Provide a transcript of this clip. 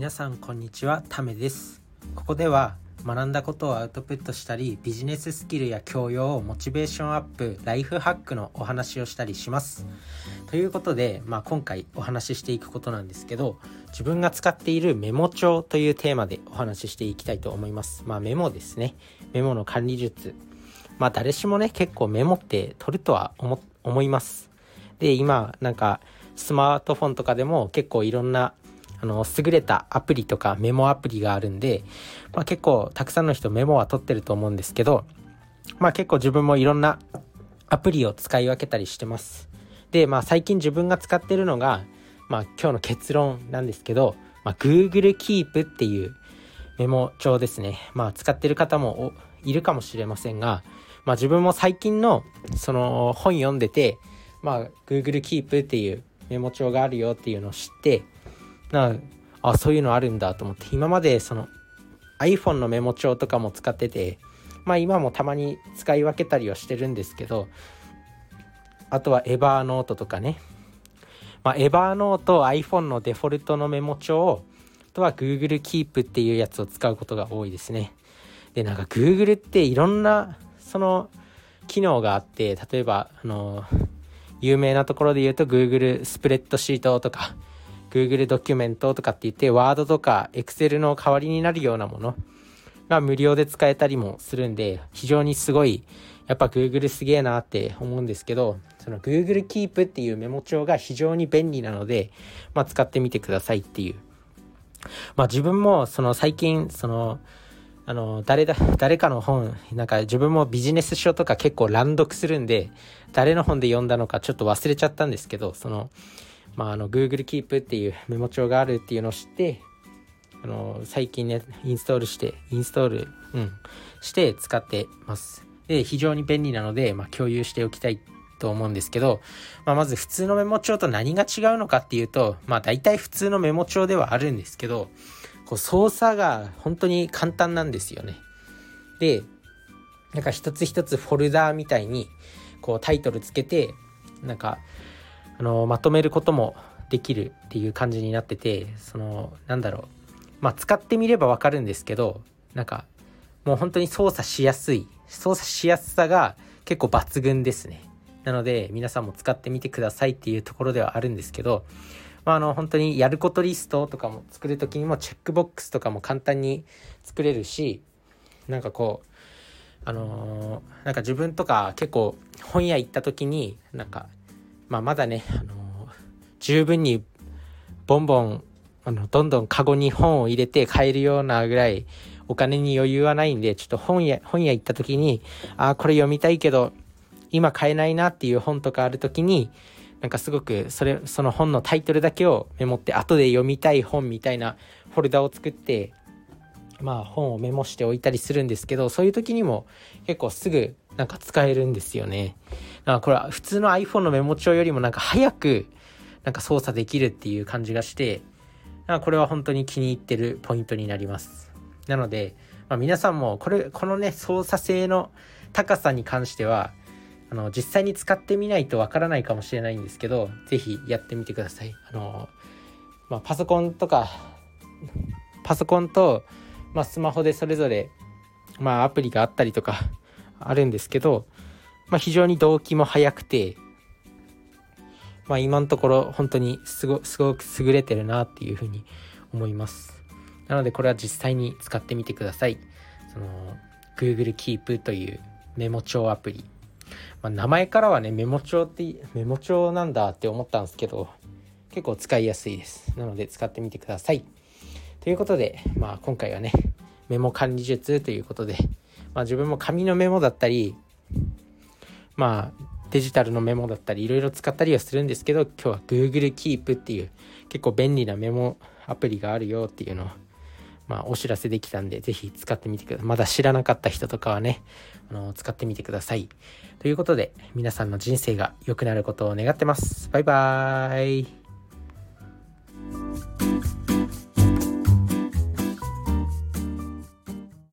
皆さんこんにちはためです。ここでは学んだことをアウトプットしたりビジネススキルや教養モチベーションアップライフハックのお話をしたりします。ということで、まあ、今回お話ししていくことなんですけど自分が使っているメモ帳というテーマでお話ししていきたいと思います。まあメモですね。メモの管理術。まあ誰しもね結構メモって取るとは思います。で今なんかスマートフォンとかでも結構いろんなあの優れたアプリとかメモアプリがあるんで、まあ、結構たくさんの人メモは取ってると思うんですけど、まあ、結構自分もいろんなアプリを使い分けたりしてます。で、まあ、最近自分が使ってるのが、まあ、今日の結論なんですけど、まあ、Google Keep っていうメモ帳ですね。まあ、使ってる方もいるかもしれませんが、まあ、自分も最近のその本読んでて、まあ、Google Keep っていうメモ帳があるよっていうのを知って、なあ、そういうのあるんだと思って、今までその iPhone のメモ帳とかも使ってて、まあ今もたまに使い分けたりはしてるんですけど、あとはエバーノートとかね。まあ、エバーノート iPhone のデフォルトのメモ帳あとは Google Keep っていうやつを使うことが多いですね。で、なんか Google っていろんなその機能があって、例えば、あの、有名なところで言うと Google スプレッドシートとか Google ドキュメントとかって言って Word とか Excel の代わりになるようなもの。が無料で使えたりもするんで非常にすごいやっぱ Google すげえなって思うんですけどその Google Keep っていうメモ帳が非常に便利なので、まあ、使ってみてくださいっていう。まあ自分もその最近そのあの、誰だ、誰かの本、なんか自分もビジネス書とか結構乱読するんで、誰の本で読んだのかちょっと忘れちゃったんですけど、その、まあ、あの、Google Keep っていうメモ帳があるっていうのを知って、あの、最近ね、インストールして、インストール、うん、して使ってます。で、非常に便利なので、まあ、共有しておきたいと思うんですけど、まあ、まず普通のメモ帳と何が違うのかっていうと、まあ、大体普通のメモ帳ではあるんですけど、こう操作が本当に簡単なんですよね。で、なんか一つ一つフォルダーみたいにこうタイトルつけて、なんか、あの、まとめることもできるっていう感じになってて、その、なんだろう。まあ、使ってみればわかるんですけど、なんか、もう本当に操作しやすい、操作しやすさが結構抜群ですね。なので、皆さんも使ってみてくださいっていうところではあるんですけど、まあ、あの本当にやることリストとかも作る時にもチェックボックスとかも簡単に作れるしなんかこうあのー、なんか自分とか結構本屋行った時になんか、まあ、まだね、あの、十分にボンボンあのどんどんカゴに本を入れて買えるようなぐらいお金に余裕はないんでちょっと本屋本屋行った時にああこれ読みたいけど今買えないなっていう本とかある時になんかすごくそれその本のタイトルだけをメモって後で読みたい本みたいなフォルダを作ってまあ本をメモしておいたりするんですけどそういう時にも結構すぐなんか使えるんですよね。だかこれは普通の iPhone のメモ帳よりもなんか早くなんか操作できるっていう感じがしてこれは本当に気に入ってるポイントになります。なので、まあ、皆さんもこれこのね操作性の高さに関してはあの実際に使ってみないとわからないかもしれないんですけど是非やってみてくださいあの、まあ、パソコンとかパソコンと、まあ、スマホでそれぞれ、まあ、アプリがあったりとかあるんですけど、まあ、非常に動機も速くて、まあ、今のところ本当にすごすごく優れてるなっていうふうに思います。なのでこれは実際に使ってみてください。その Google Keep というメモ帳アプリ。まあ、名前からはねメモ帳ってメモ帳なんだって思ったんですけど結構使いやすいです。なので使ってみてください。ということで、まあ、今回はねメモ管理術ということで、まあ、自分も紙のメモだったりまあデジタルのメモだったりいろいろ使ったりはするんですけど今日は Google Keep っていう結構便利なメモアプリがあるよっていうのをまあ、お知らせできたんで、ぜひ使ってみてください。まだ知らなかった人とかはね、あの、使ってみてください。ということで、皆さんの人生が良くなることを願ってます。バイバーイ。